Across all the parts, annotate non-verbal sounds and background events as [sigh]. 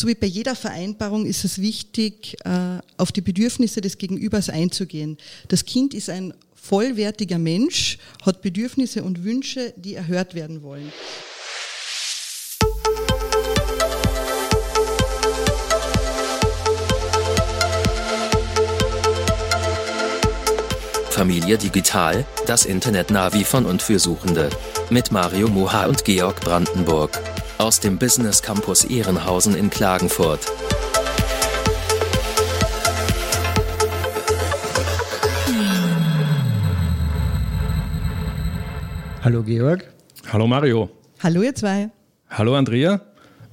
So wie bei jeder Vereinbarung ist es wichtig, äh, auf die Bedürfnisse des Gegenübers einzugehen. Das Kind ist ein vollwertiger Mensch, hat Bedürfnisse und Wünsche, die erhört werden wollen. Familie Digital, das Internet-Navi von und für Suchende. Mit Mario Moha und Georg Brandenburg. Aus dem Business Campus Ehrenhausen in Klagenfurt. Hallo Georg. Hallo Mario. Hallo ihr zwei. Hallo Andrea.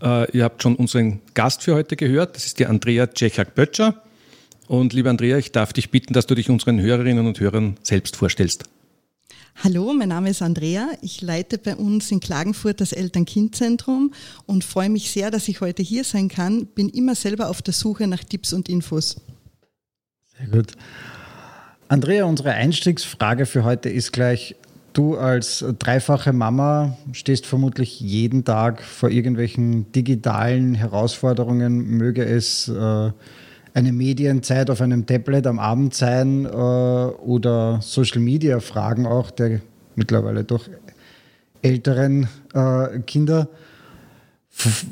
Äh, ihr habt schon unseren Gast für heute gehört. Das ist die Andrea Tschechak-Böttcher. Und liebe Andrea, ich darf dich bitten, dass du dich unseren Hörerinnen und Hörern selbst vorstellst. Hallo, mein Name ist Andrea. Ich leite bei uns in Klagenfurt das Eltern-Kind-Zentrum und freue mich sehr, dass ich heute hier sein kann. Bin immer selber auf der Suche nach Tipps und Infos. Sehr gut. Andrea, unsere Einstiegsfrage für heute ist gleich, du als dreifache Mama stehst vermutlich jeden Tag vor irgendwelchen digitalen Herausforderungen, möge es äh, eine Medienzeit auf einem Tablet am Abend sein äh, oder Social Media Fragen auch der mittlerweile doch älteren äh, Kinder.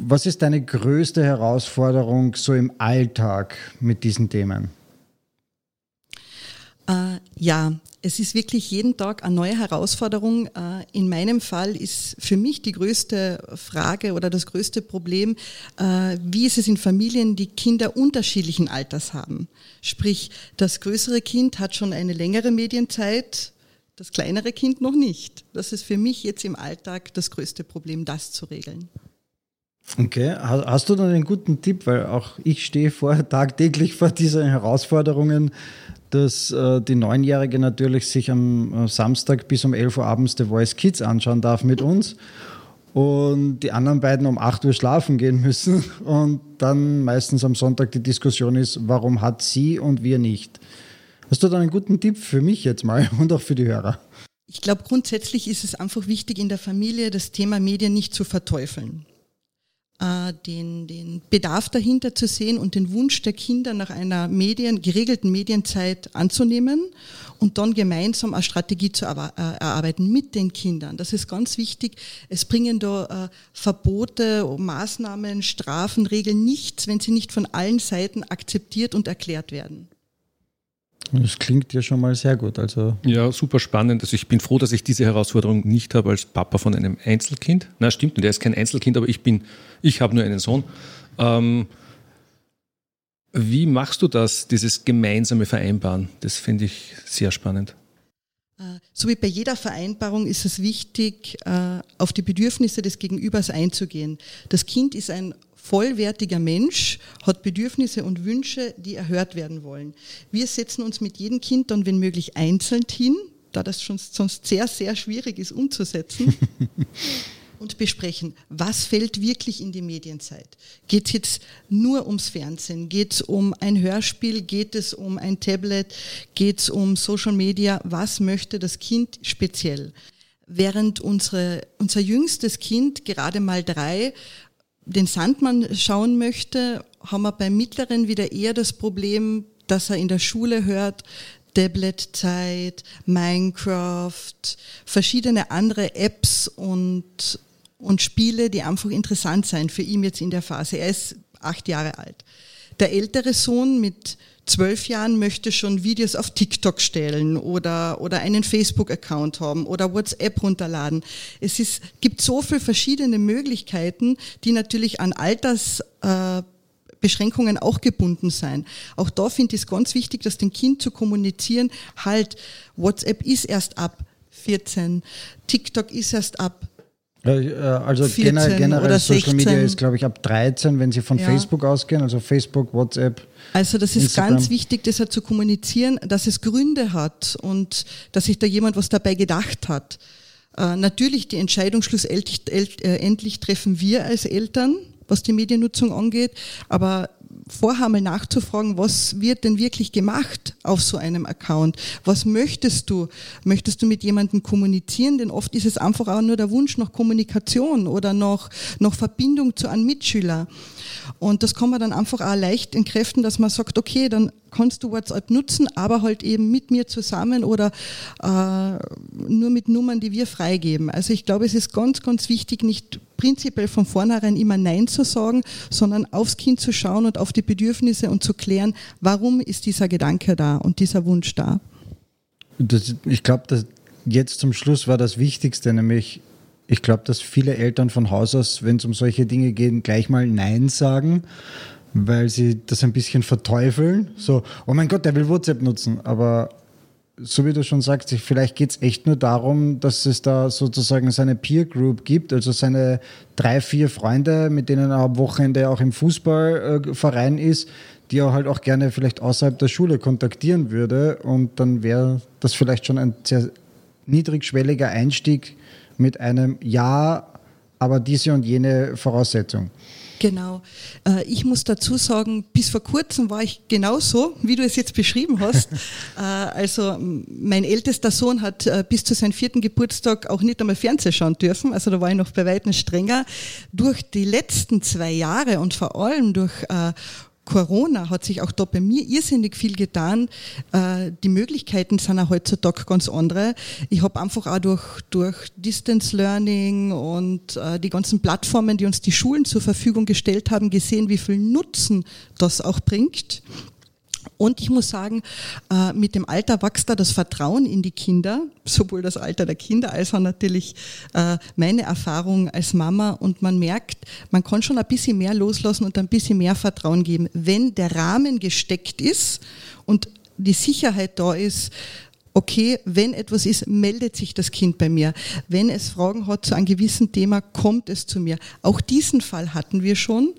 Was ist deine größte Herausforderung so im Alltag mit diesen Themen? Äh, ja, es ist wirklich jeden Tag eine neue Herausforderung. Äh, in meinem Fall ist für mich die größte Frage oder das größte Problem, äh, wie ist es in Familien, die Kinder unterschiedlichen Alters haben. Sprich, das größere Kind hat schon eine längere Medienzeit, das kleinere Kind noch nicht. Das ist für mich jetzt im Alltag das größte Problem, das zu regeln. Okay, hast du dann einen guten Tipp, weil auch ich stehe vor, [laughs] tagtäglich vor diesen Herausforderungen, dass äh, die Neunjährige natürlich sich am Samstag bis um 11 Uhr abends The Voice Kids anschauen darf mit uns und die anderen beiden um 8 Uhr schlafen gehen müssen [laughs] und dann meistens am Sonntag die Diskussion ist, warum hat sie und wir nicht. Hast du da einen guten Tipp für mich jetzt mal [laughs] und auch für die Hörer? Ich glaube, grundsätzlich ist es einfach wichtig, in der Familie das Thema Medien nicht zu verteufeln äh, den, den Bedarf dahinter zu sehen und den Wunsch der Kinder nach einer Medien, geregelten Medienzeit anzunehmen und dann gemeinsam eine Strategie zu äh, erarbeiten mit den Kindern. Das ist ganz wichtig. Es bringen da äh, Verbote, Maßnahmen, Strafen, Regeln nichts, wenn sie nicht von allen Seiten akzeptiert und erklärt werden. Das klingt ja schon mal sehr gut. Also ja, super spannend. Also ich bin froh, dass ich diese Herausforderung nicht habe als Papa von einem Einzelkind. Na, stimmt, der ist kein Einzelkind, aber ich bin, ich habe nur einen Sohn. Ähm, wie machst du das, dieses gemeinsame Vereinbaren? Das finde ich sehr spannend. Äh, so wie bei jeder Vereinbarung ist es wichtig, äh, auf die Bedürfnisse des Gegenübers einzugehen. Das Kind ist ein vollwertiger Mensch, hat Bedürfnisse und Wünsche, die erhört werden wollen. Wir setzen uns mit jedem Kind dann, wenn möglich, einzeln hin, da das schon sonst sehr, sehr schwierig ist umzusetzen. [laughs] und besprechen, was fällt wirklich in die Medienzeit. Geht es jetzt nur ums Fernsehen? Geht es um ein Hörspiel? Geht es um ein Tablet? Geht es um Social Media? Was möchte das Kind speziell? Während unsere, unser jüngstes Kind, gerade mal drei, den Sandmann schauen möchte, haben wir beim Mittleren wieder eher das Problem, dass er in der Schule hört, Tabletzeit, Minecraft, verschiedene andere Apps und, und Spiele, die einfach interessant sein für ihn jetzt in der Phase. Er ist acht Jahre alt. Der ältere Sohn mit zwölf Jahren möchte schon Videos auf TikTok stellen oder, oder einen Facebook-Account haben oder WhatsApp runterladen. Es ist, gibt so viele verschiedene Möglichkeiten, die natürlich an Altersbeschränkungen äh, auch gebunden sein. Auch da finde ich es ganz wichtig, dass dem Kind zu kommunizieren, halt, WhatsApp ist erst ab 14, TikTok ist erst ab äh, also generell Social Media ist, glaube ich, ab 13, wenn Sie von ja. Facebook ausgehen, also Facebook, WhatsApp. Also das ist Instagram. ganz wichtig, deshalb zu kommunizieren, dass es Gründe hat und dass sich da jemand was dabei gedacht hat. Äh, natürlich die Entscheidung schlussendlich äh, endlich treffen wir als Eltern, was die Mediennutzung angeht, aber vorher mal nachzufragen, was wird denn wirklich gemacht auf so einem Account? Was möchtest du? Möchtest du mit jemandem kommunizieren? Denn oft ist es einfach auch nur der Wunsch nach Kommunikation oder nach, nach Verbindung zu einem Mitschüler. Und das kann man dann einfach auch leicht entkräften, dass man sagt, okay, dann kannst du WhatsApp nutzen, aber halt eben mit mir zusammen oder äh, nur mit Nummern, die wir freigeben. Also ich glaube, es ist ganz, ganz wichtig, nicht prinzipiell von vornherein immer Nein zu sagen, sondern aufs Kind zu schauen und auf die Bedürfnisse und zu klären, warum ist dieser Gedanke da und dieser Wunsch da. Das, ich glaube, jetzt zum Schluss war das Wichtigste, nämlich ich glaube, dass viele Eltern von Haus aus, wenn es um solche Dinge geht, gleich mal Nein sagen, weil sie das ein bisschen verteufeln. So, oh mein Gott, der will WhatsApp nutzen. Aber so wie du schon sagst, vielleicht geht es echt nur darum, dass es da sozusagen seine Peer Group gibt, also seine drei, vier Freunde, mit denen er am Wochenende auch im Fußballverein ist, die er halt auch gerne vielleicht außerhalb der Schule kontaktieren würde. Und dann wäre das vielleicht schon ein sehr niedrigschwelliger Einstieg mit einem Ja, aber diese und jene Voraussetzung. Genau. Äh, ich muss dazu sagen, bis vor kurzem war ich genauso, wie du es jetzt beschrieben hast. [laughs] Äh, also mein ältester Sohn hat äh, bis zu seinem vierten Geburtstag auch nicht einmal Fernsehen schauen dürfen. Also da war ich noch bei weitem strenger. Durch die letzten zwei Jahre und vor allem durch Corona hat sich auch da bei mir irrsinnig viel getan. Äh, die Möglichkeiten sind auch heutzutage ganz andere. Ich habe einfach auch durch, durch Distance Learning und äh, die ganzen Plattformen, die uns die Schulen zur Verfügung gestellt haben, gesehen, wie viel Nutzen das auch bringt. Und ich muss sagen, äh, mit dem Alter wächst da das Vertrauen in die Kinder, sowohl das Alter der Kinder als auch natürlich äh, meine Erfahrung als Mama. Und man merkt, man kann schon ein bisschen mehr loslassen und ein bisschen mehr Vertrauen geben, wenn der Rahmen gesteckt ist und die Sicherheit da ist, okay, wenn etwas ist, meldet sich das Kind bei mir. Wenn es Fragen hat zu einem gewissen Thema, kommt es zu mir. Auch diesen Fall hatten wir schon.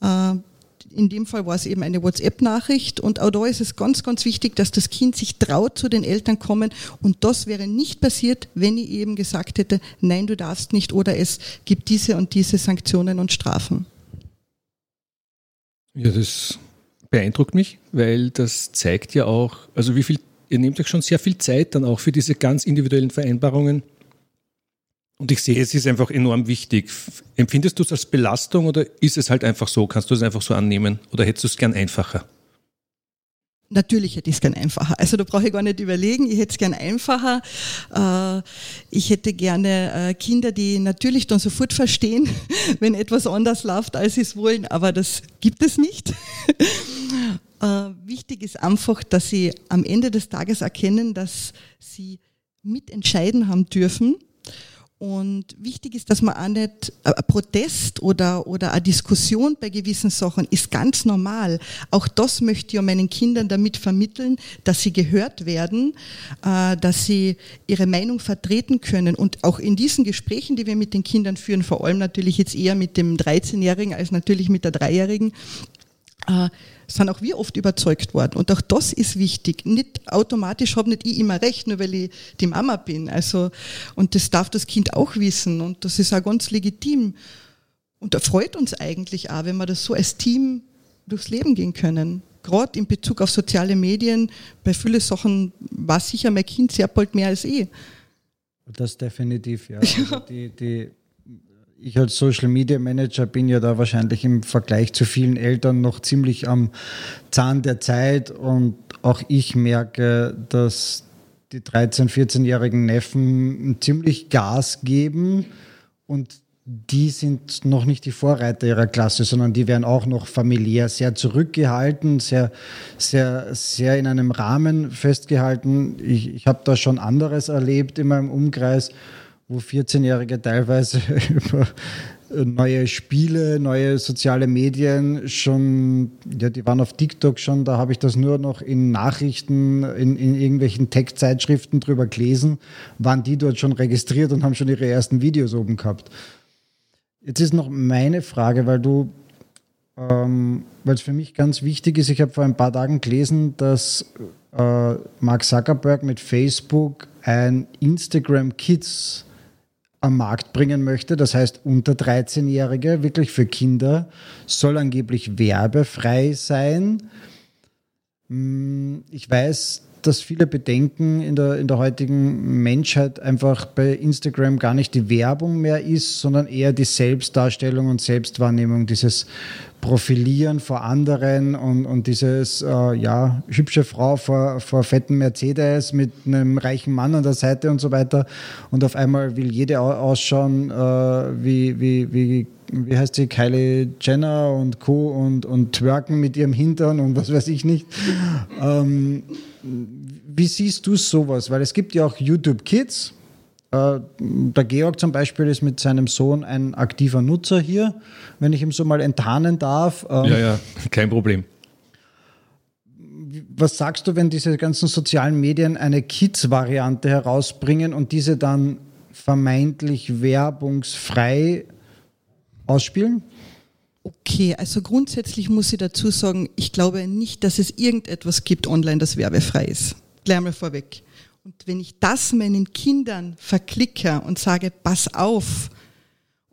Äh, in dem Fall war es eben eine WhatsApp-Nachricht. Und auch da ist es ganz, ganz wichtig, dass das Kind sich traut, zu den Eltern kommen. Und das wäre nicht passiert, wenn ich eben gesagt hätte, nein, du darfst nicht oder es gibt diese und diese Sanktionen und Strafen. Ja, das beeindruckt mich, weil das zeigt ja auch, also wie viel, ihr nehmt euch schon sehr viel Zeit dann auch für diese ganz individuellen Vereinbarungen und ich sehe, es ist einfach enorm wichtig. Empfindest du es als Belastung oder ist es halt einfach so? Kannst du es einfach so annehmen oder hättest du es gern einfacher? Natürlich hätte ich es gern einfacher. Also da brauche ich gar nicht überlegen. Ich hätte es gern einfacher. Äh, ich hätte gerne äh, Kinder, die natürlich dann sofort verstehen, [laughs] wenn etwas anders läuft, als sie es wollen. Aber das gibt es nicht. [laughs] Äh, wichtig ist einfach, dass sie am Ende des Tages erkennen, dass sie mitentscheiden haben dürfen und wichtig ist, dass man auch nicht, ein Protest oder, oder eine Diskussion bei gewissen Sachen ist ganz normal. Auch das möchte ich meinen Kindern damit vermitteln, dass sie gehört werden, äh, dass sie ihre Meinung vertreten können. Und auch in diesen Gesprächen, die wir mit den Kindern führen, vor allem natürlich jetzt eher mit dem 13-Jährigen als natürlich mit der Dreijährigen, äh, sind auch wir oft überzeugt worden. Und auch das ist wichtig. Nicht automatisch habe nicht ich immer recht, nur weil ich die Mama bin. Also, und das darf das Kind auch wissen. Und das ist auch ganz legitim. Und da freut uns eigentlich auch, wenn wir das so als Team durchs Leben gehen können. Gerade in Bezug auf soziale Medien, bei vielen Sachen war sicher mein Kind sehr bald mehr als ich. Das definitiv, ja. [laughs] Also die, die ich als Social Media Manager bin ja da wahrscheinlich im Vergleich zu vielen Eltern noch ziemlich am Zahn der Zeit. Und auch ich merke, dass die 13-, 14-jährigen Neffen ziemlich Gas geben. Und die sind noch nicht die Vorreiter ihrer Klasse, sondern die werden auch noch familiär sehr zurückgehalten, sehr, sehr, sehr in einem Rahmen festgehalten. Ich, ich habe da schon anderes erlebt in meinem Umkreis wo 14-Jährige teilweise [laughs] über neue Spiele, neue soziale Medien schon, ja, die waren auf TikTok schon, da habe ich das nur noch in Nachrichten, in, in irgendwelchen Tech-Zeitschriften drüber gelesen, waren die dort schon registriert und haben schon ihre ersten Videos oben gehabt. Jetzt ist noch meine Frage, weil du, ähm, weil es für mich ganz wichtig ist, ich habe vor ein paar Tagen gelesen, dass äh, Mark Zuckerberg mit Facebook ein Instagram Kids am Markt bringen möchte. Das heißt, unter 13-Jährige, wirklich für Kinder, soll angeblich werbefrei sein. Hm, ich weiß, dass viele bedenken in der, in der heutigen Menschheit einfach bei Instagram gar nicht die Werbung mehr ist, sondern eher die Selbstdarstellung und Selbstwahrnehmung, dieses Profilieren vor anderen und, und dieses, äh, ja, hübsche Frau vor, vor fetten Mercedes mit einem reichen Mann an der Seite und so weiter. Und auf einmal will jede ausschauen, äh, wie, wie, wie, wie heißt sie, Kylie Jenner und Co. und, und twerken mit ihrem Hintern und was weiß ich nicht. Ähm, wie siehst du sowas? Weil es gibt ja auch YouTube Kids. Äh, der Georg zum Beispiel ist mit seinem Sohn ein aktiver Nutzer hier wenn ich ihm so mal enttarnen darf. Ähm, ja, ja, kein Problem. Was sagst du, wenn diese ganzen sozialen Medien eine Kids-Variante herausbringen und diese dann vermeintlich werbungsfrei ausspielen? Okay, also grundsätzlich muss ich dazu sagen, ich glaube nicht, dass es irgendetwas gibt online, das werbefrei ist. Gleich mal vorweg. Und wenn ich das meinen Kindern verklicke und sage, pass auf,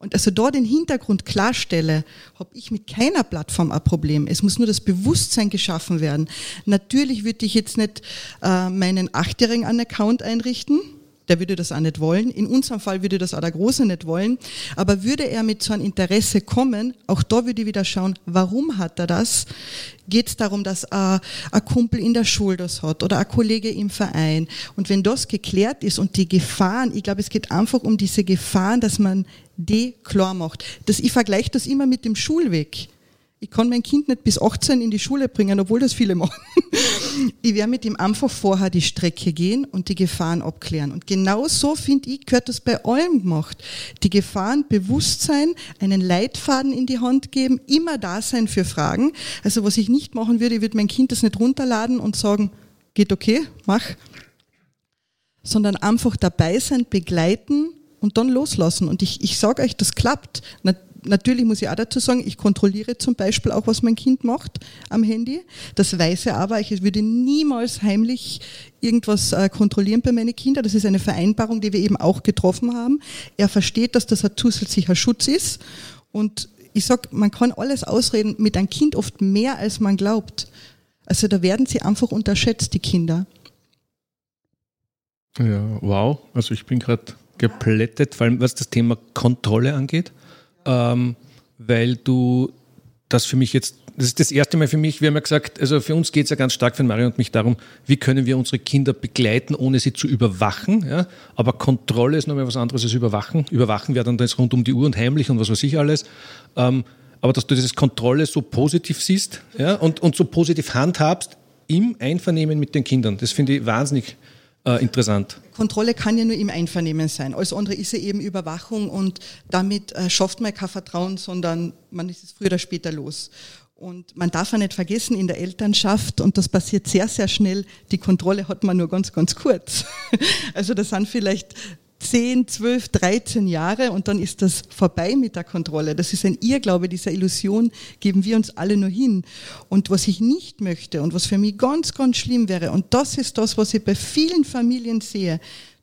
und also da den Hintergrund klarstelle, habe ich mit keiner Plattform ein Problem. Es muss nur das Bewusstsein geschaffen werden. Natürlich würde ich jetzt nicht äh, meinen Achtjährigen einen Account einrichten, der würde das auch nicht wollen. In unserem Fall würde das auch der Große nicht wollen. Aber würde er mit so einem Interesse kommen, auch da würde ich wieder schauen, warum hat er das? Geht es darum, dass ein Kumpel in der Schule das hat oder ein Kollege im Verein? Und wenn das geklärt ist und die Gefahren, ich glaube, es geht einfach um diese Gefahren, dass man die klar macht. Das, ich vergleiche das immer mit dem Schulweg. Ich kann mein Kind nicht bis 18 in die Schule bringen, obwohl das viele machen. [laughs] Ich werde mit ihm einfach vorher die Strecke gehen und die Gefahren abklären. Und genau so, finde ich, gehört das bei allem gemacht. Die Gefahren bewusst sein, einen Leitfaden in die Hand geben, immer da sein für Fragen. Also was ich nicht machen würde, ich würde mein Kind das nicht runterladen und sagen, geht okay, mach. Sondern einfach dabei sein, begleiten und dann loslassen. Und ich, ich sage euch, das klappt natürlich muss ich auch dazu sagen, ich kontrolliere zum Beispiel auch, was mein Kind macht am Handy. Das weiß er aber. Ich würde niemals heimlich irgendwas äh, kontrollieren bei meinen Kindern. Das ist eine Vereinbarung, die wir eben auch getroffen haben. Er versteht, dass das ein zusätzlicher Schutz ist. Und ich sag, man kann alles ausreden mit einem Kind oft mehr, als man glaubt. Also da werden sie einfach unterschätzt, die Kinder. Ja, wow. Also ich bin gerade geplättet, vor allem was das Thema Kontrolle angeht ähm, weil du das für mich jetzt, das ist das erste Mal für mich, wir haben ja gesagt, also für uns geht es ja ganz stark für Mario und mich darum, wie können wir unsere Kinder begleiten, ohne sie zu überwachen. Ja? Aber Kontrolle ist nochmal was anderes als Überwachen. Überwachen wäre dann das rund um die Uhr und heimlich und was weiß ich alles. Ähm, aber dass du dieses Kontrolle so positiv siehst ja? und, und so positiv handhabst im Einvernehmen mit den Kindern, das finde ich wahnsinnig äh, interessant. Kontrolle kann ja nur im Einvernehmen sein. Alles andere ist ja eben Überwachung und damit äh, schafft man kein Vertrauen, sondern man ist es früher oder später los. Und man darf ja nicht vergessen, in der Elternschaft, und das passiert sehr, sehr schnell, die Kontrolle hat man nur ganz, ganz kurz. [laughs] Also das sind vielleicht 10, 12, 13 Jahre und dann ist das vorbei mit der Kontrolle. Das ist ein Irrglaube, dieser Illusion geben wir uns alle nur hin. Und was ich nicht möchte und was für mich ganz, ganz schlimm wäre, und das ist das, was ich bei vielen Familien sehe,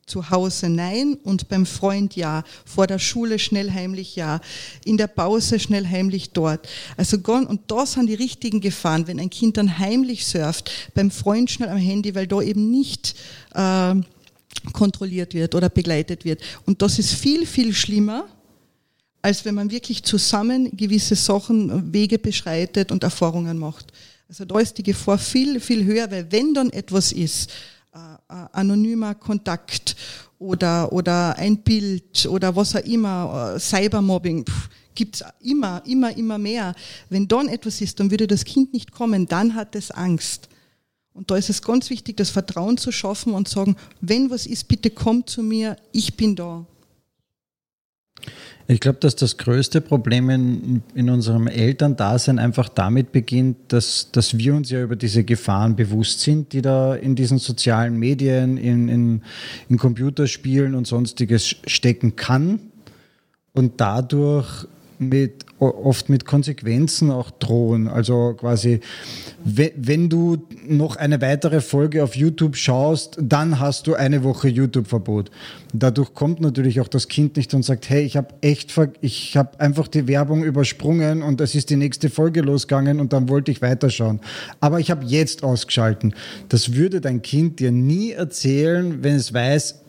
zu Hause nein und beim Freund ja, vor der Schule schnell heimlich ja, in der Pause schnell heimlich dort. Also und da sind die richtigen Gefahren, wenn ein Kind dann heimlich surft, beim Freund schnell am Handy, weil da eben nicht äh, kontrolliert wird oder begleitet wird. Und das ist viel, viel schlimmer, als wenn man wirklich zusammen gewisse Sachen, Wege beschreitet und Erfahrungen macht. Also da ist die Gefahr viel, viel höher, weil wenn dann etwas ist, äh, äh anonymer Kontakt oder, oder ein Bild oder was auch immer, äh, Cybermobbing, gibt es immer, immer, immer mehr. Wenn dann etwas ist, dann würde das Kind nicht kommen, dann hat es Angst. Und da ist es ganz wichtig, das Vertrauen zu schaffen und sagen, wenn was ist, bitte komm zu mir, ich bin da. Ich glaube, dass das größte Problem in, in unserem Elterndasein einfach damit beginnt, dass, dass wir uns ja über diese Gefahren bewusst sind, die da in diesen sozialen Medien, in, in, in Computerspielen und sonstiges stecken kann und dadurch mit, oft mit Konsequenzen auch drohen. Also quasi, wenn du noch eine weitere Folge auf YouTube schaust, dann hast du eine Woche YouTube-Verbot. Dadurch kommt natürlich auch das Kind nicht und sagt, hey, ich habe echt, ich habe einfach die Werbung übersprungen und es ist die nächste Folge losgegangen und dann wollte ich weiterschauen. Aber ich habe jetzt ausgeschalten. Das würde dein Kind dir nie erzählen, wenn es weiß,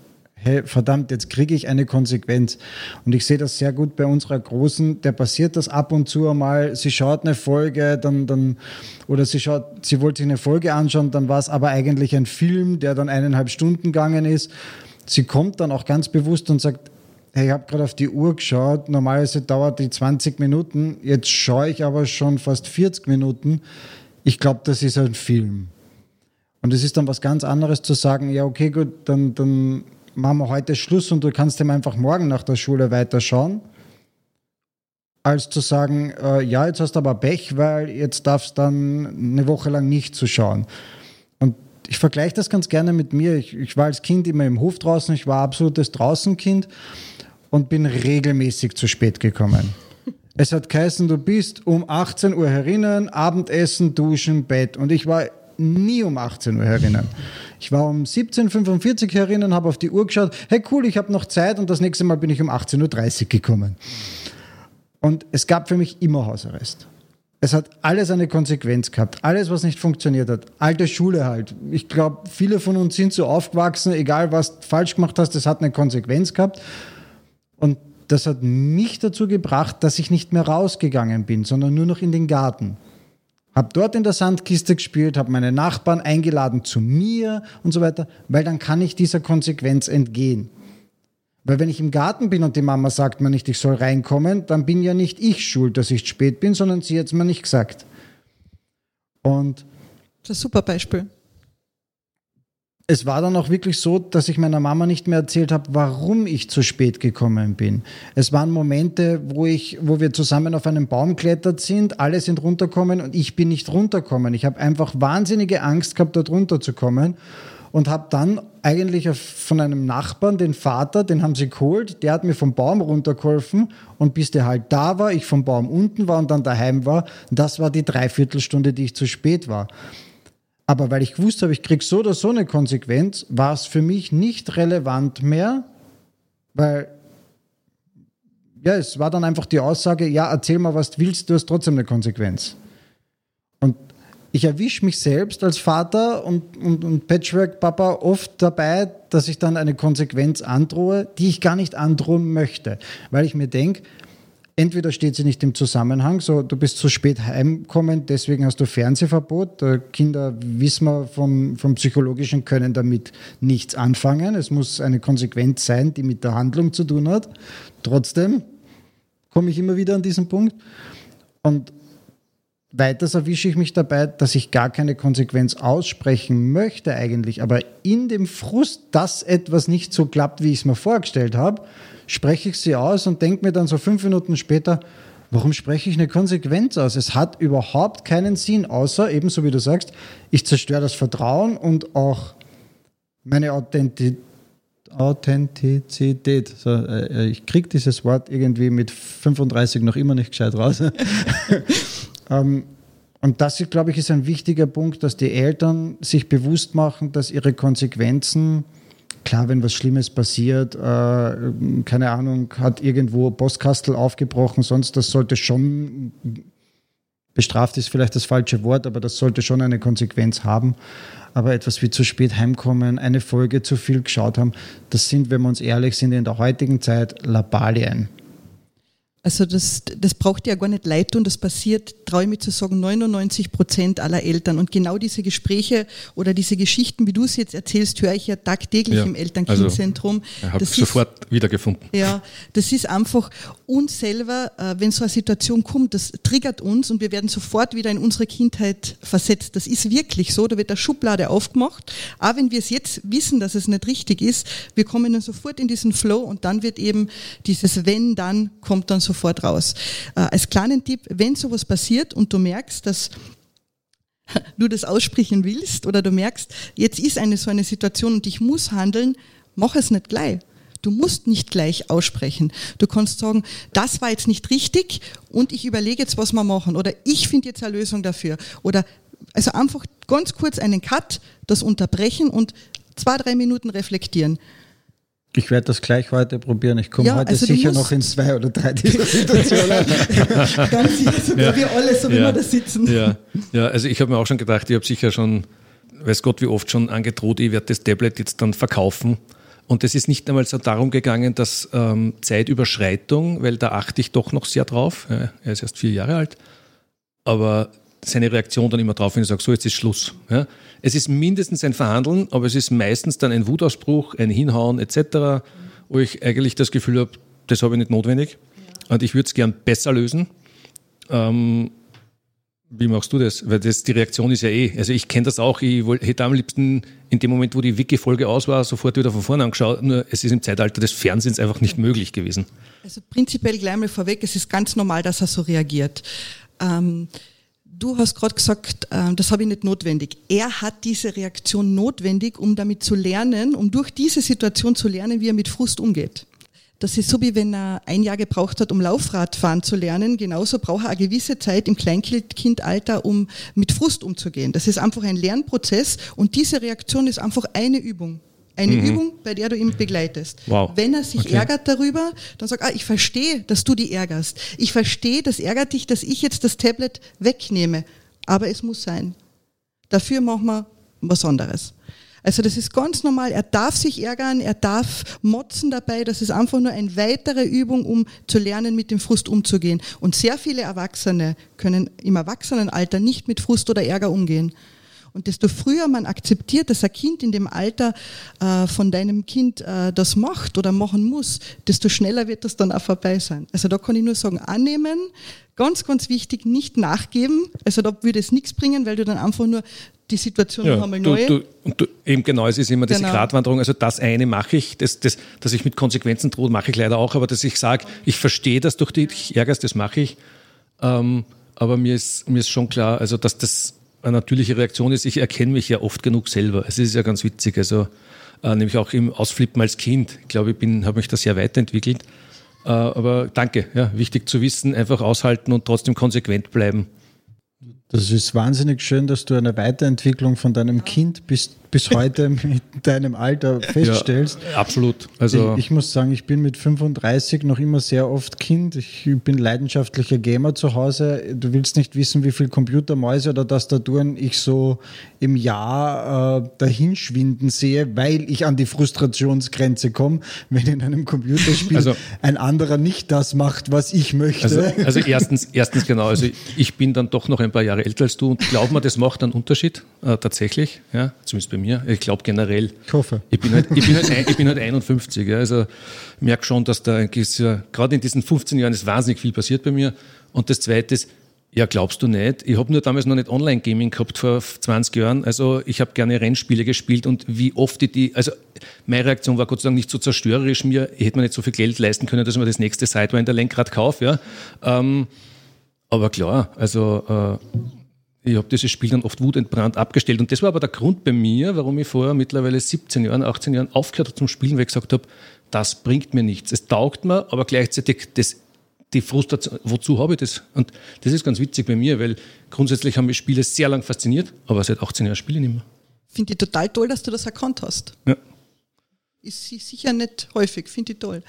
hey, verdammt, jetzt kriege ich eine Konsequenz. Und ich sehe das sehr gut bei unserer Großen, der passiert das ab und zu einmal, sie schaut eine Folge, dann, dann, oder sie schaut, sie wollte sich eine Folge anschauen, dann war es aber eigentlich ein Film, der dann eineinhalb Stunden gegangen ist. Sie kommt dann auch ganz bewusst und sagt, hey, ich habe gerade auf die Uhr geschaut, normalerweise dauert die 20 Minuten, jetzt schaue ich aber schon fast 40 Minuten. Ich glaube, das ist ein Film. Und es ist dann was ganz anderes zu sagen, ja, okay, gut, dann, dann machen wir heute Schluss und du kannst ihm einfach morgen nach der Schule weiterschauen, als zu sagen, äh, ja, jetzt hast du aber Pech, weil jetzt darfst du dann eine Woche lang nicht zuschauen. Und ich vergleiche das ganz gerne mit mir. Ich, ich war als Kind immer im Hof draußen, ich war absolutes Draußenkind und bin regelmäßig zu spät gekommen. Es hat geheißen, du bist um 18 Uhr herinnen, Abendessen, Duschen, Bett. Und ich war nie um 18 Uhr herinnen. Ich war um 17.45 Uhr herinnen, habe auf die Uhr geschaut, hey cool, ich habe noch Zeit und das nächste Mal bin ich um 18.30 Uhr gekommen. Und es gab für mich immer Hausarrest. Es hat alles eine Konsequenz gehabt. Alles, was nicht funktioniert hat. Alte Schule halt. Ich glaube, viele von uns sind so aufgewachsen, egal was falsch gemacht hast, das hat eine Konsequenz gehabt. Und das hat mich dazu gebracht, dass ich nicht mehr rausgegangen bin, sondern nur noch in den Garten. Hab dort in der Sandkiste gespielt, habe meine Nachbarn eingeladen zu mir und so weiter, weil dann kann ich dieser Konsequenz entgehen. Weil wenn ich im Garten bin und die Mama sagt mir nicht, ich soll reinkommen, dann bin ja nicht ich schuld, dass ich spät bin, sondern sie hat es mir nicht gesagt. Und das ist ein super Beispiel es war dann auch wirklich so, dass ich meiner Mama nicht mehr erzählt habe, warum ich zu spät gekommen bin. Es waren Momente, wo ich, wo wir zusammen auf einen Baum klettert sind, alle sind runtergekommen und ich bin nicht runtergekommen. Ich habe einfach wahnsinnige Angst gehabt, dort runterzukommen und habe dann eigentlich von einem Nachbarn, den Vater, den haben sie geholt, der hat mir vom Baum runtergeholfen und bis der halt da war, ich vom Baum unten war und dann daheim war, das war die Dreiviertelstunde, die ich zu spät war. Aber weil ich gewusst habe, ich kriege so oder so eine Konsequenz, war es für mich nicht relevant mehr, weil ja, es war dann einfach die Aussage, ja, erzähl mal, was du willst, du hast trotzdem eine Konsequenz. Und ich erwische mich selbst als Vater und, und, und Patchwork-Papa oft dabei, dass ich dann eine Konsequenz androhe, die ich gar nicht androhen möchte, weil ich mir denke, entweder steht sie nicht im Zusammenhang, so du bist zu spät heimkommen, deswegen hast du Fernsehverbot. Kinder wissen wir vom, vom psychologischen können damit nichts anfangen. Es muss eine Konsequenz sein, die mit der Handlung zu tun hat. Trotzdem komme ich immer wieder an diesen Punkt. Und Weiters erwische ich mich dabei, dass ich gar keine Konsequenz aussprechen möchte eigentlich, aber in dem Frust, dass etwas nicht so klappt, wie ich es mir vorgestellt habe, spreche ich sie aus und denke mir dann so fünf Minuten später, warum spreche ich eine Konsequenz aus? Es hat überhaupt keinen Sinn, außer ebenso wie du sagst, ich zerstöre das Vertrauen und auch meine Authentizität. Authentizität. So, äh, ich kriege dieses Wort irgendwie mit 35 noch immer nicht gescheit raus. [laughs] Ähm, und das, glaube ich, ist ein wichtiger Punkt, dass die Eltern sich bewusst machen, dass ihre Konsequenzen, klar, wenn was Schlimmes passiert, äh, keine Ahnung, hat irgendwo Postkastel aufgebrochen, sonst das sollte schon, bestraft ist vielleicht das falsche Wort, aber das sollte schon eine Konsequenz haben. Aber etwas wie zu spät heimkommen, eine Folge zu viel geschaut haben, das sind, wenn wir uns ehrlich sind, in der heutigen Zeit Labalien. Also das, das braucht ja gar nicht leid tun, das passiert, traue ich mir zu sagen, 99 Prozent aller Eltern. Und genau diese Gespräche oder diese Geschichten, wie du es jetzt erzählst, höre ich ja tagtäglich ja, im Eltern-Kind-Zentrum. Also, habe sofort wiedergefunden. Ja, das ist einfach uns selber, äh, wenn so eine Situation kommt, das triggert uns und wir werden sofort wieder in unsere Kindheit versetzt. Das ist wirklich so, da wird eine Schublade aufgemacht. Aber wenn wir es jetzt wissen, dass es nicht richtig ist, wir kommen dann sofort in diesen Flow und dann wird eben dieses Wenn, dann kommt dann so sofort raus. Äh, als kleinen Tipp, wenn sowas passiert und du merkst, dass [laughs] du das aussprechen willst oder du merkst, jetzt ist eine so eine Situation und ich muss handeln, mach es nicht gleich. Du musst nicht gleich aussprechen. Du kannst sagen, das war jetzt nicht richtig und ich überlege jetzt, was wir machen. Oder ich finde jetzt eine Lösung dafür. Oder also einfach ganz kurz einen Cut, das unterbrechen und zwei, drei Minuten reflektieren. Ich werde das gleich heute probieren. Ich komme ja, heute also sicher noch in zwei oder drei dieser [laughs] Situationen. Ganz sicher, so ja. wir alle, so wie ja. wir da sitzen. Ja, ja also ich habe mir auch schon gedacht, ich habe sicher schon, weiß Gott, wie oft schon angedroht, ich werde das Tablet jetzt dann verkaufen. Und es ist nicht einmal so darum gegangen, dass ähm, Zeitüberschreitung, weil da achte ich doch noch sehr drauf. Ja, er ist erst vier Jahre alt. Aber seine Reaktion dann immer drauf, wenn ich sage, so jetzt ist Schluss. Ja? Es ist mindestens ein Verhandeln, aber es ist meistens dann ein Wutausbruch, ein Hinhauen etc., wo ich eigentlich das Gefühl habe, das habe ich nicht notwendig und ich würde es gern besser lösen. Ähm, wie machst du das? Weil das, die Reaktion ist ja eh, also ich kenne das auch, ich hätte am liebsten in dem Moment, wo die Wiki-Folge aus war, sofort wieder von vorne angeschaut, nur es ist im Zeitalter des Fernsehens einfach nicht möglich gewesen. Also prinzipiell gleich mal vorweg, es ist ganz normal, dass er so reagiert. Ähm, Du hast gerade gesagt, äh, das habe ich nicht notwendig. Er hat diese Reaktion notwendig, um damit zu lernen, um durch diese Situation zu lernen, wie er mit Frust umgeht. Das ist so, wie wenn er ein Jahr gebraucht hat, um Laufradfahren zu lernen. Genauso braucht er eine gewisse Zeit im Kleinkindalter, um mit Frust umzugehen. Das ist einfach ein Lernprozess und diese Reaktion ist einfach eine Übung. Eine mhm. Übung, bei der du ihn begleitest. Wow. Wenn er sich okay. ärgert darüber, dann sag, ah, ich verstehe, dass du die ärgerst. Ich verstehe, das ärgert dich, dass ich jetzt das Tablet wegnehme. Aber es muss sein. Dafür machen wir was anderes. Also das ist ganz normal. Er darf sich ärgern, er darf motzen dabei. Das ist einfach nur eine weitere Übung, um zu lernen, mit dem Frust umzugehen. Und sehr viele Erwachsene können im Erwachsenenalter nicht mit Frust oder Ärger umgehen. Und desto früher man akzeptiert, dass ein Kind in dem Alter äh, von deinem Kind äh, das macht oder machen muss, desto schneller wird das dann auch vorbei sein. Also da kann ich nur sagen, annehmen, ganz, ganz wichtig, nicht nachgeben. Also da würde es nichts bringen, weil du dann einfach nur die Situation ja, noch einmal neu. Du, du, eben genau, es ist immer diese genau. Gratwanderung. Also das eine mache ich, das, das, dass ich mit Konsequenzen drohe, mache ich leider auch, aber dass ich sage, ich verstehe, dass du dich ärgerst, das mache ich. Ähm, aber mir ist, mir ist schon klar, also dass das eine natürliche Reaktion ist, ich erkenne mich ja oft genug selber. Es ist ja ganz witzig, also äh, nämlich auch im Ausflippen als Kind. Ich glaube, ich habe mich da sehr weiterentwickelt. Äh, aber danke, ja, wichtig zu wissen, einfach aushalten und trotzdem konsequent bleiben. Das ist wahnsinnig schön, dass du eine Weiterentwicklung von deinem Kind bis, bis heute mit deinem Alter feststellst. Ja, absolut. Also ich, ich, muss sagen, ich bin mit 35 noch immer sehr oft Kind. Ich bin leidenschaftlicher Gamer zu Hause. Du willst nicht wissen, wie viel Computermäuse oder Tastaturen ich so im Jahr äh, dahinschwinden sehe, weil ich an die Frustrationsgrenze komme, wenn in einem Computerspiel also, ein anderer nicht das macht, was ich möchte. Also, also erstens, erstens genau. Also ich bin dann doch noch ein paar Jahre Jahre älter als du und glaub mir, das macht einen Unterschied, äh, tatsächlich, ja, zumindest bei mir. Ich glaube generell. Ich hoffe. Ich bin halt, ich bin halt, ich bin halt 51, ja, also ich merke schon, dass da gerade in diesen 15 Jahren ist wahnsinnig viel passiert bei mir. Und das Zweite ist, ja, glaubst du nicht? Ich habe nur damals noch nicht Online-Gaming gehabt vor 20 Jahren. Also ich habe gerne Rennspiele gespielt und wie oft ich die, also meine Reaktion war Gott sei Dank nicht so zerstörerisch. Mir ich hätte mir nicht so viel Geld leisten können, dass ich mir das nächste Sidewinder Lenkrad kaufe. Ja. Ähm, aber klar, also äh, ich habe dieses Spiel dann oft wutentbrannt abgestellt. Und das war aber der Grund bei mir, warum ich vorher mittlerweile 17 Jahren, 18 Jahren aufgehört habe zum Spielen, weil ich gesagt habe, das bringt mir nichts. Es taugt mir, aber gleichzeitig das, die Frustration, wozu habe ich das? Und das ist ganz witzig bei mir, weil grundsätzlich haben mich Spiele sehr lang fasziniert, aber seit 18 Jahren spiele ich nicht mehr. Finde ich total toll, dass du das erkannt hast. Ja. Ist sicher nicht häufig, finde ich toll.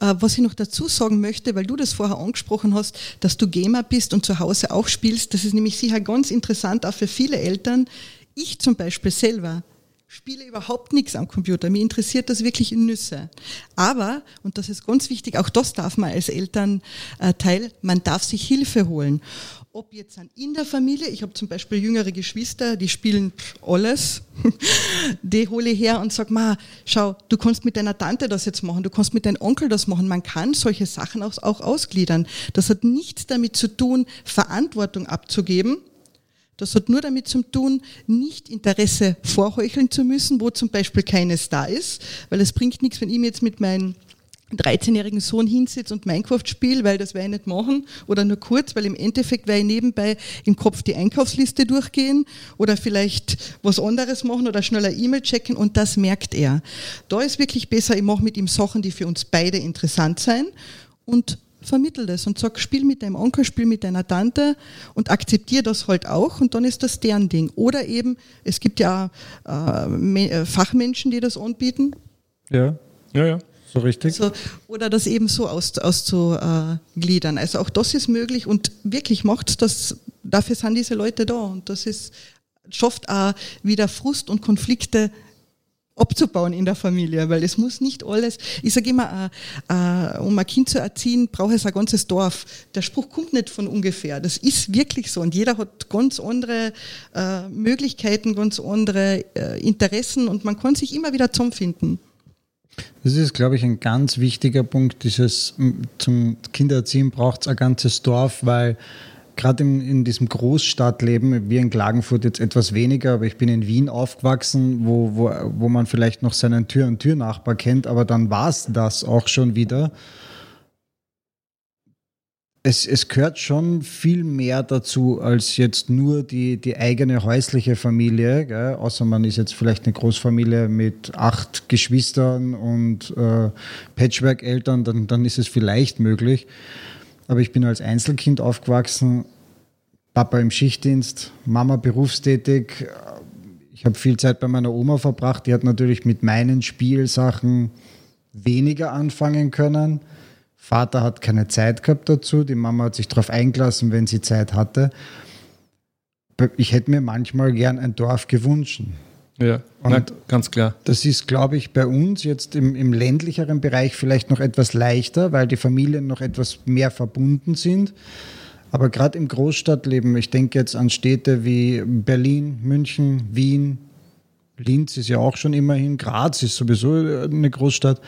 Äh, was ich noch dazu sagen möchte, weil du das vorher angesprochen hast, dass du Gamer bist und zu Hause auch spielst, das ist nämlich sicher ganz interessant auch für viele Eltern. Ich zum Beispiel selber spiele überhaupt nichts am Computer. Mir interessiert das wirklich in Nüsse. Aber, und das ist ganz wichtig, auch das darf man als Elternteil, man darf sich Hilfe holen ob jetzt in der Familie, ich habe zum Beispiel jüngere Geschwister, die spielen alles, die hole ich her und sage, ma, schau, du kannst mit deiner Tante das jetzt machen, du kannst mit deinem Onkel das machen. Man kann solche Sachen auch, auch ausgliedern. Das hat nichts damit zu tun, Verantwortung abzugeben. Das hat nur damit zu tun, nicht Interesse vorheucheln zu müssen, wo zum Beispiel keines da ist, weil es bringt nichts, wenn ich mir jetzt mit meinen 13-jährigen Sohn hinsetze und Minecraft spiele, weil das werde ich nicht machen oder nur kurz, weil im Endeffekt werde ich nebenbei im Kopf die Einkaufsliste durchgehen oder vielleicht was anderes machen oder schneller E-Mail checken und das merkt er. Da ist wirklich besser, ich mache mit ihm Sachen, die für uns beide interessant sein und vermittel das und sag, spiel mit deinem Onkel, spiel mit deiner Tante und akzeptiere das halt auch und dann ist das deren Ding. Oder eben, es gibt ja äh, äh Fachmenschen, die das anbieten. Ja, ja, ja. So richtig. So, oder das eben so auszugliedern. Aus also auch das ist möglich und wirklich macht das, dafür sind diese Leute da und das ist, schafft auch wieder Frust und Konflikte abzubauen in der Familie, weil es muss nicht alles, ich sage immer, äh, äh, um ein Kind zu erziehen, braucht es ein ganzes Dorf. Der Spruch kommt nicht von ungefähr. Das ist wirklich so und jeder hat ganz andere äh, Möglichkeiten, ganz andere äh, Interessen und man kann sich immer wieder zusammenfinden. Das ist, glaube ich, ein ganz wichtiger Punkt. Dieses zum Kindererziehen braucht es ein ganzes Dorf, weil gerade in, in diesem Großstadtleben, wir in Klagenfurt jetzt etwas weniger, aber ich bin in Wien aufgewachsen, wo, wo, wo man vielleicht noch seinen Tür-und-Tür-Nachbar kennt, aber dann war es das auch schon wieder es, es gehört schon viel mehr dazu als jetzt nur die, die eigene häusliche Familie, gell? außer man ist jetzt vielleicht eine Großfamilie mit acht Geschwistern und äh, Patchwork-Eltern, dann, dann ist es vielleicht möglich. Aber ich bin als Einzelkind aufgewachsen, Papa im Schichtdienst, Mama berufstätig. Ich habe viel Zeit bei meiner Oma verbracht, die hat natürlich mit meinen Spielsachen weniger anfangen können Vater hat keine Zeit gehabt dazu, die Mama hat sich darauf eingelassen, wenn sie Zeit hatte. Ich hätte mir manchmal gern ein Dorf gewünscht. Ja, na, ganz klar. Das ist, glaube ich, bei uns jetzt im, im ländlicheren Bereich vielleicht noch etwas leichter, weil die Familien noch etwas mehr verbunden sind. Aber gerade im Großstadtleben, ich denke jetzt an Städte wie Berlin, München, Wien, Linz ist ja auch schon immerhin, Graz ist sowieso eine Großstadt.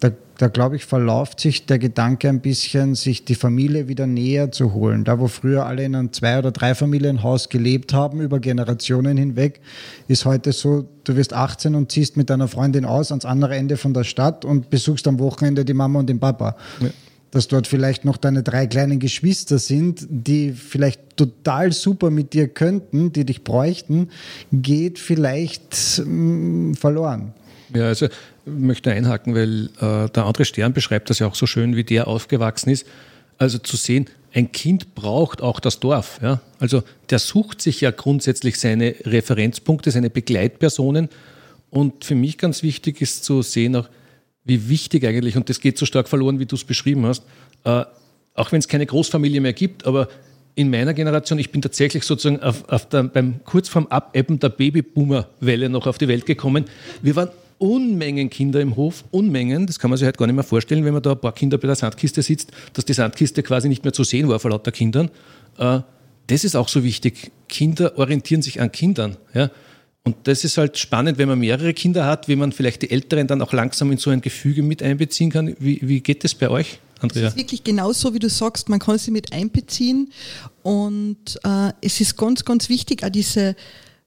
Da, da glaube ich, verläuft sich der Gedanke ein bisschen, sich die Familie wieder näher zu holen. Da, wo früher alle in einem Zwei- oder Dreifamilienhaus gelebt haben, über Generationen hinweg, ist heute so, du wirst 18 und ziehst mit deiner Freundin aus ans andere Ende von der Stadt und besuchst am Wochenende die Mama und den Papa. Ja dass dort vielleicht noch deine drei kleinen Geschwister sind, die vielleicht total super mit dir könnten, die dich bräuchten, geht vielleicht mh, mm, verloren. Ja, also ich möchte einhaken, weil äh, der andere Stern beschreibt das ja auch so schön, wie der aufgewachsen ist. Also zu sehen, ein Kind braucht auch das Dorf. Ja? Also der sucht sich ja grundsätzlich seine Referenzpunkte, seine Begleitpersonen. Und für mich ganz wichtig ist zu sehen auch, wie wichtig eigentlich, und das geht so stark verloren, wie du es beschrieben hast, äh, auch wenn es keine Großfamilie mehr gibt, aber in meiner Generation, ich bin tatsächlich sozusagen auf, auf der, beim kurz vorm Abebben der Babyboomer-Welle noch auf die Welt gekommen. Wir waren Unmengen Kinder im Hof, Unmengen, das kann man sich halt gar nicht mehr vorstellen, wenn man da ein paar Kinder bei der Sandkiste sitzt, dass die Sandkiste quasi nicht mehr zu sehen war vor lauter Kindern. Äh, das ist auch so wichtig. Kinder orientieren sich an Kindern. Ja? Und das ist halt spannend, wenn man mehrere Kinder hat, wie man vielleicht die Älteren dann auch langsam in so ein Gefüge mit einbeziehen kann. Wie, wie geht das bei euch, Andrea? Es ist wirklich genau so, wie du sagst, man kann sie mit einbeziehen. Und äh, es ist ganz, ganz wichtig, auch diese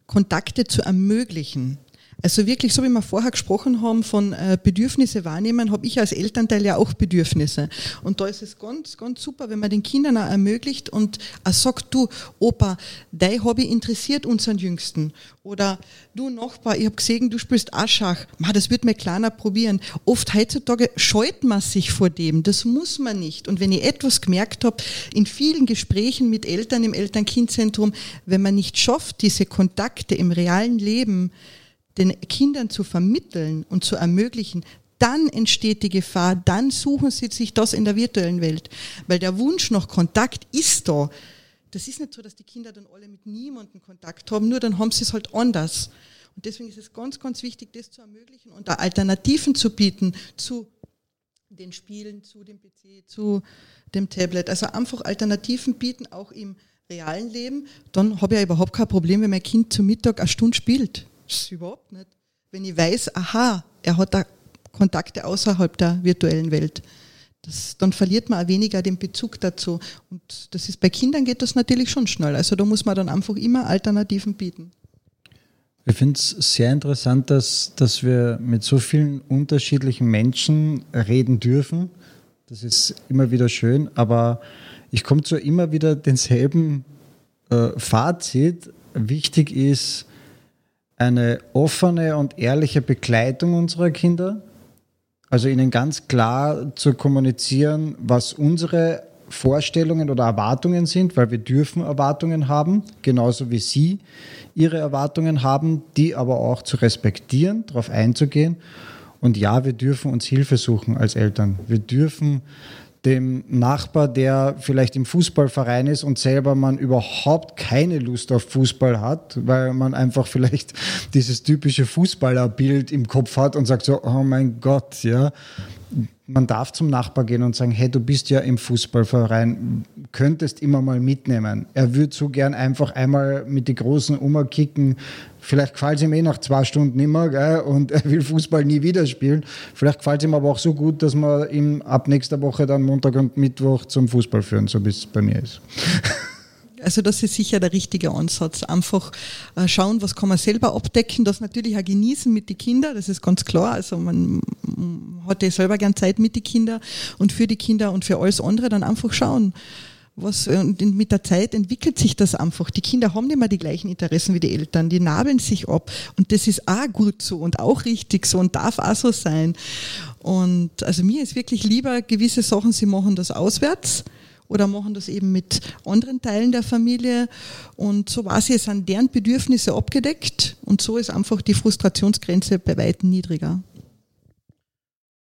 Kontakte zu ermöglichen. Also wirklich, so wie wir vorher gesprochen haben, von äh, Bedürfnisse wahrnehmen, habe ich als Elternteil ja auch Bedürfnisse. Und da ist es ganz, ganz super, wenn man den Kindern auch ermöglicht und auch sagt, du, Opa, dein Hobby interessiert unseren Jüngsten. Oder du Nachbar, ich habe gesehen, du spielst auch Schach. Ma, das wird mir kleiner probieren. Oft heutzutage scheut man sich vor dem. Das muss man nicht. Und wenn ich etwas gemerkt habe, in vielen Gesprächen mit Eltern im Eltern-Kind-Zentrum, wenn man nicht schafft, diese Kontakte im realen Leben den Kindern zu vermitteln und zu ermöglichen, dann entsteht die Gefahr, dann suchen sie sich das in der virtuellen Welt. Weil der Wunsch nach Kontakt ist da. Das ist nicht so, dass die Kinder dann alle mit niemandem Kontakt haben, nur dann haben sie es halt anders. Und deswegen ist es ganz, ganz wichtig, das zu ermöglichen und da Alternativen zu bieten zu den Spielen, zu dem PC, zu dem Tablet. Also einfach Alternativen bieten, auch im realen Leben. Dann habe ich ja überhaupt kein Problem, wenn mein Kind zu Mittag eine Stunde spielt. Das überhaupt nicht. Wenn ich weiß, aha, er hat da Kontakte außerhalb der virtuellen Welt, das, dann verliert man auch weniger den Bezug dazu. Und das ist bei Kindern geht das natürlich schon schnell. Also da muss man dann einfach immer Alternativen bieten. Ich finde es sehr interessant, dass, dass wir mit so vielen unterschiedlichen Menschen reden dürfen. Das ist immer wieder schön, aber ich komme zu immer wieder denselben äh, Fazit. Wichtig ist eine offene und ehrliche Begleitung unserer Kinder. Also ihnen ganz klar zu kommunizieren, was unsere Vorstellungen oder Erwartungen sind, weil wir dürfen Erwartungen haben, genauso wie sie ihre Erwartungen haben, die aber auch zu respektieren, darauf einzugehen. Und ja, wir dürfen uns Hilfe suchen als Eltern. Wir dürfen dem Nachbar, der vielleicht im Fußballverein ist und selber man überhaupt keine Lust auf Fußball hat, weil man einfach vielleicht dieses typische Fußballerbild im Kopf hat und sagt so, oh mein Gott, ja, man darf zum Nachbar gehen und sagen, hey, du bist ja im Fußballverein, könntest immer mal mitnehmen. Er würde so gern einfach einmal mit den Großen umkicken. Vielleicht gefällt es ihm eh nach zwei Stunden nimmer gell? und [laughs] er will Fußball nie wieder spielen. Vielleicht gefällt es ihm aber auch so gut, dass wir ihm ab nächster Woche dann Montag und Mittwoch zum Fußball führen, so wie es bei mir ist. [laughs] Also das ist sicher der richtige Ansatz. Einfach äh, schauen, was kann man selber abdecken, das natürlich auch genießen mit den Kindern, das ist ganz klar. Also man hat ja selber gern Zeit mit den Kindern und für die Kinder und für alles andere dann einfach schauen. Was, und mit der Zeit entwickelt sich das einfach. Die Kinder haben nicht mehr die gleichen Interessen wie die Eltern, die nabeln sich ab. Und das ist auch gut so und auch richtig so und darf auch so sein. Und also mir ist wirklich lieber, gewisse Sachen, sie machen das auswärts oder machen das eben mit anderen Teilen der Familie. Und so war es sind deren Bedürfnisse abgedeckt und so ist einfach die Frustrationsgrenze bei weitem niedriger.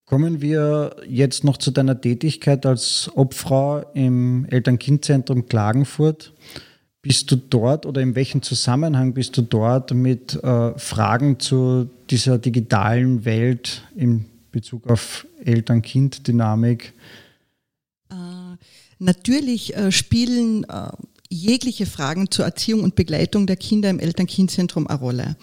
Kommen wir jetzt noch zu deiner Tätigkeit als Obfrau im Eltern-Kind-Zentrum Klagenfurt. Bist du dort oder in welchem Zusammenhang bist du dort mit äh, Fragen zu dieser digitalen Welt in Bezug auf Eltern-Kind-Dynamik Natürlich äh, spielen äh, jegliche Fragen zur Erziehung und Begleitung der Kinder im Eltern-Kind-Zentrum eine Rolle.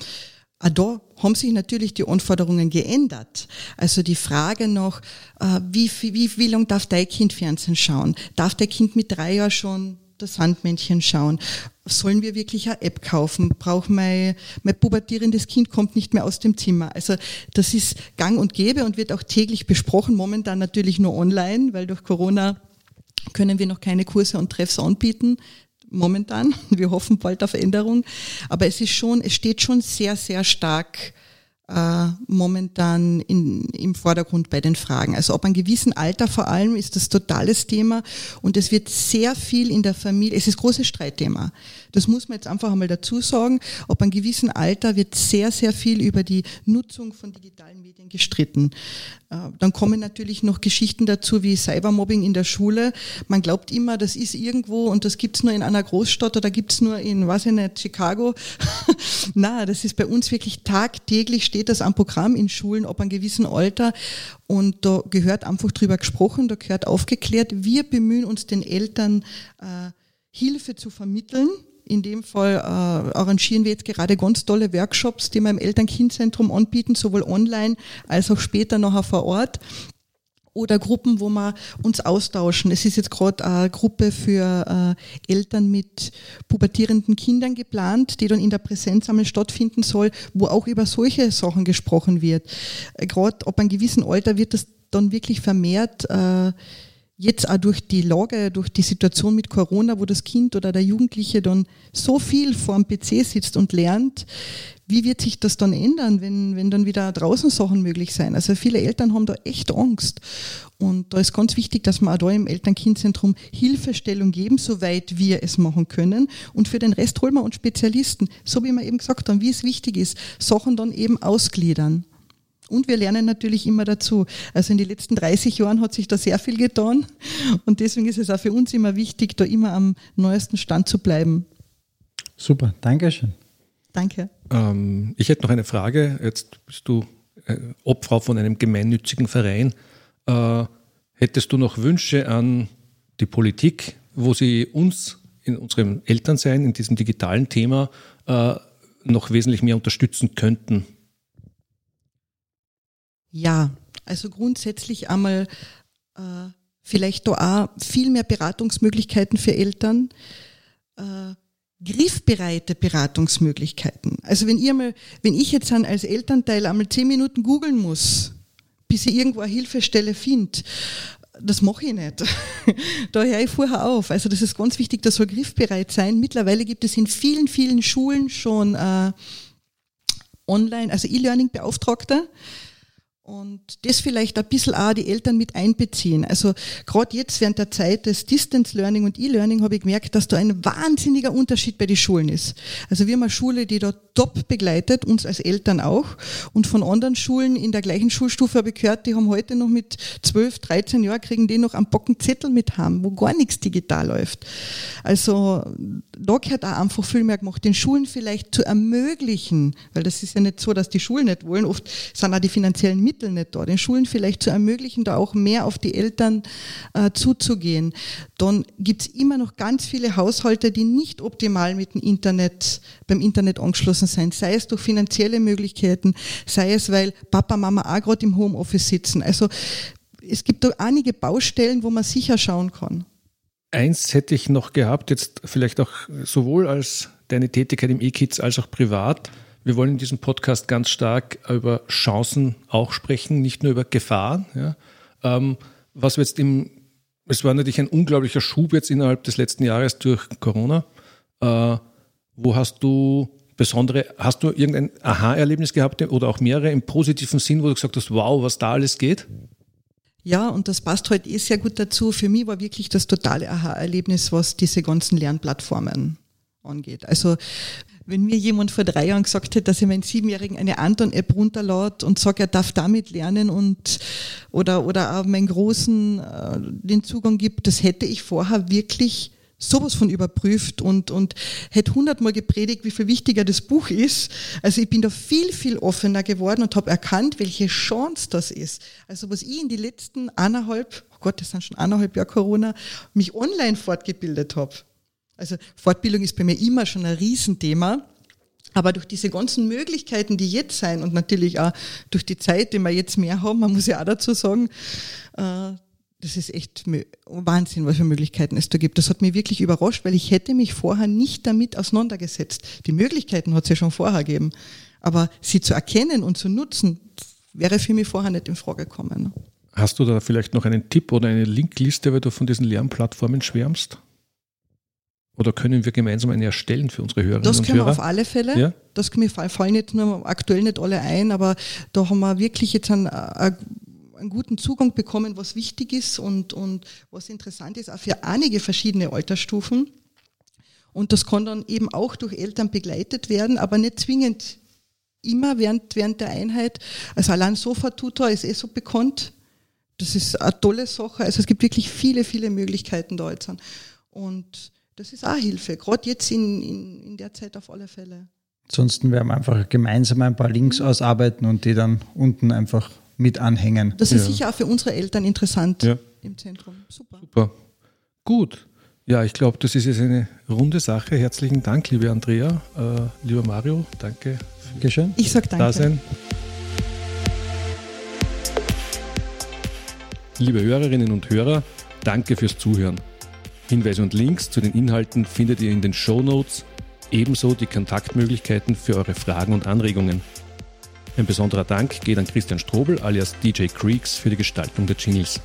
Auch da haben sich natürlich die Anforderungen geändert. Also die Frage noch, äh, wie, wie, wie lange darf dein Kind Fernsehen schauen? Darf dein Kind mit drei Jahren schon das Sandmännchen schauen? Sollen wir wirklich eine App kaufen? Braucht mein, mein pubertierendes Kind kommt nicht mehr aus dem Zimmer? Also das ist gang und gäbe und wird auch täglich besprochen. Momentan natürlich nur online, weil durch Corona können wir noch keine Kurse und Treffs anbieten. Momentan. [laughs] Wir hoffen bald auf Änderung. Aber es ist schon, es steht schon sehr, sehr stark äh, momentan in, im Vordergrund bei den Fragen. Also ab einem gewissen Alter vor allem ist das totales Thema und es wird sehr viel in der Familie, es ist großes Streitthema. Das muss man jetzt einfach einmal dazu sagen. Ab einem gewissen Alter wird sehr, sehr viel über die Nutzung von digitalen Medien gestritten. Äh, dann kommen natürlich noch Geschichten dazu wie Cybermobbing in der Schule. Man glaubt immer, das ist irgendwo und das gibt's nur in einer Großstadt oder gibt's nur in, weiß ich nicht, Chicago. [laughs] Na, das ist bei uns wirklich tagtäglich steht das am Programm in Schulen ab einem gewissen Alter und da gehört einfach drüber gesprochen, da gehört aufgeklärt. Wir bemühen uns den Eltern äh, Hilfe zu vermitteln in dem Fall äh, arrangieren wir jetzt gerade ganz tolle Workshops, die wir im Eltern-Kind-Zentrum anbieten, sowohl online als auch später nachher vor Ort oder Gruppen, wo wir uns austauschen. Es ist jetzt gerade eine Gruppe für äh, Eltern mit pubertierenden Kindern geplant, die dann in der Präsenz stattfinden soll, wo auch über solche Sachen gesprochen wird. Äh, gerade ab einem gewissen Alter wird das dann wirklich vermehrt äh, jetzt auch durch die Lage, durch die Situation mit Corona, wo das Kind oder der Jugendliche dann so viel vor dem PC sitzt und lernt, wie wird sich das dann ändern, wenn, wenn dann wieder draußen Sachen möglich sein? Also viele Eltern haben da echt Angst. Und da ist ganz wichtig, dass wir auch da im Eltern-Kind-Zentrum Hilfestellung geben, soweit wir es machen können. Und für den Rest holen wir uns Spezialisten, so wie wir eben gesagt haben, wie es wichtig ist, Sachen dann eben ausgliedern. Und wir lernen natürlich immer dazu. Also in den letzten 30 Jahren hat sich da sehr viel getan. Und deswegen ist es auch für uns immer wichtig, da immer am neuesten Stand zu bleiben. Super, Dankeschön. Danke. Ähm, ich hätte noch eine Frage. Jetzt bist du äh, Obfrau von einem gemeinnützigen Verein. Äh, hättest du noch Wünsche an die Politik, wo sie uns in unserem Elternsein, in diesem digitalen Thema äh, noch wesentlich mehr unterstützen könnten? Ja, also grundsätzlich einmal äh, vielleicht da auch viel mehr Beratungsmöglichkeiten für Eltern. Äh, griffbereite Beratungsmöglichkeiten. Also wenn ihr mal, wenn ich jetzt dann als Elternteil einmal zehn Minuten googeln muss, bis ich irgendwo eine Hilfestelle finde, das mache ich nicht. [laughs] da höre ich vorher auf. Also das ist ganz wichtig, das soll griffbereit sein. Mittlerweile gibt es in vielen, vielen Schulen schon äh, online, also E-Learning-Beauftragter, und das vielleicht ein bisschen auch die Eltern mit einbeziehen. Also gerade jetzt während der Zeit des Distance Learning und E-Learning habe ich gemerkt, dass da ein wahnsinniger Unterschied bei den Schulen ist. Also wir haben eine Schule, die da top begleitet, uns als Eltern auch. Und von anderen Schulen in der gleichen Schulstufe habe ich gehört, die haben heute noch mit 12, 13 Jahren, kriegen die noch einen Bocken Zettel mit haben, wo gar nichts digital läuft. Also da gehört auch einfach viel mehr gemacht, den Schulen vielleicht zu ermöglichen, weil das ist ja nicht so, dass die Schulen nicht wollen, oft sind auch die finanziellen Mittel nicht da, den Schulen vielleicht zu ermöglichen, da auch mehr auf die Eltern äh, zuzugehen. Dann gibt es immer noch ganz viele Haushalte, die nicht optimal mit dem Internet, beim Internet angeschlossen sind, sei es durch finanzielle Möglichkeiten, sei es, weil Papa, Mama auch gerade im Homeoffice sitzen. Also es gibt da einige Baustellen, wo man sicher schauen kann. Eins hätte ich noch gehabt, jetzt vielleicht auch sowohl als deine Tätigkeit im E-Kids als auch privat. Wir wollen in diesem Podcast ganz stark über Chancen auch sprechen, nicht nur über Gefahren. Ja. Ähm, was wir jetzt im, es war natürlich ein unglaublicher Schub jetzt innerhalb des letzten Jahres durch Corona. Äh, wo hast du besondere, hast du irgendein Aha-Erlebnis gehabt oder auch mehrere im positiven Sinn, wo du gesagt hast, wow, was da alles geht? Ja, und das passt heute halt eh sehr gut dazu. Für mich war wirklich das totale Aha-Erlebnis, was diese ganzen Lernplattformen angeht. Also wenn mir jemand vor drei Jahren gesagt hätte, dass er meinen Siebenjährigen eine Anton-App runterlädt und sagt, er darf damit lernen und oder oder auch meinen Großen äh, den Zugang gibt, das hätte ich vorher wirklich sowas von überprüft und, und hätte hundertmal gepredigt, wie viel wichtiger das Buch ist. Also ich bin da viel, viel offener geworden und habe erkannt, welche Chance das ist. Also was ich in die letzten eineinhalb, oh Gott, das sind schon eineinhalb Jahre Corona, mich online fortgebildet habe. Also Fortbildung ist bei mir immer schon ein Riesenthema. Aber durch diese ganzen Möglichkeiten, die jetzt sein und natürlich auch durch die Zeit, die wir jetzt mehr haben, man muss ja auch dazu sagen, äh, das ist echt Wahnsinn, was für Möglichkeiten es da gibt. Das hat mich wirklich überrascht, weil ich hätte mich vorher nicht damit auseinandergesetzt. Die Möglichkeiten hat es ja schon vorher gegeben. Aber sie zu erkennen und zu nutzen, wäre für mich vorher nicht in Frage gekommen. Hast du da vielleicht noch einen Tipp oder eine Linkliste, weil du von diesen Lernplattformen schwärmst? Oder können wir gemeinsam eine erstellen für unsere Hörerinnen das und Hörer? Das können wir auf alle Fälle. Ja? Das können wir fallen nicht nur aktuell nicht alle ein, aber da haben wir wirklich jetzt einen, einen guten Zugang bekommen, was wichtig ist und, und was interessant ist, auch für einige verschiedene Altersstufen. Und das kann dann eben auch durch Eltern begleitet werden, aber nicht zwingend immer während, während der Einheit. Also allein Sofa-Tutor ist eh so bekannt. Das ist eine tolle Sache. Also es gibt wirklich viele, viele Möglichkeiten da jetzt. Und das ist auch Hilfe, gerade jetzt in, in, in der Zeit auf alle Fälle. Ansonsten werden wir einfach gemeinsam ein paar Links mhm. ausarbeiten und die dann unten einfach mit anhängen. Das ist ja. sicher auch für unsere Eltern interessant ja. im Zentrum. Super. Super. Gut. Ja, ich glaube, das ist jetzt eine runde Sache. Herzlichen Dank, liebe Andrea, äh, lieber Mario. Danke. Dankeschön. Ich sage danke. Dasein. Liebe Hörerinnen und Hörer, danke fürs Zuhören. Hinweise und Links zu den Inhalten findet ihr in den Show Notes, ebenso die Kontaktmöglichkeiten für eure Fragen und Anregungen. Ein besonderer Dank geht an Christian Strobel alias DJ Creeks für die Gestaltung der Jingles.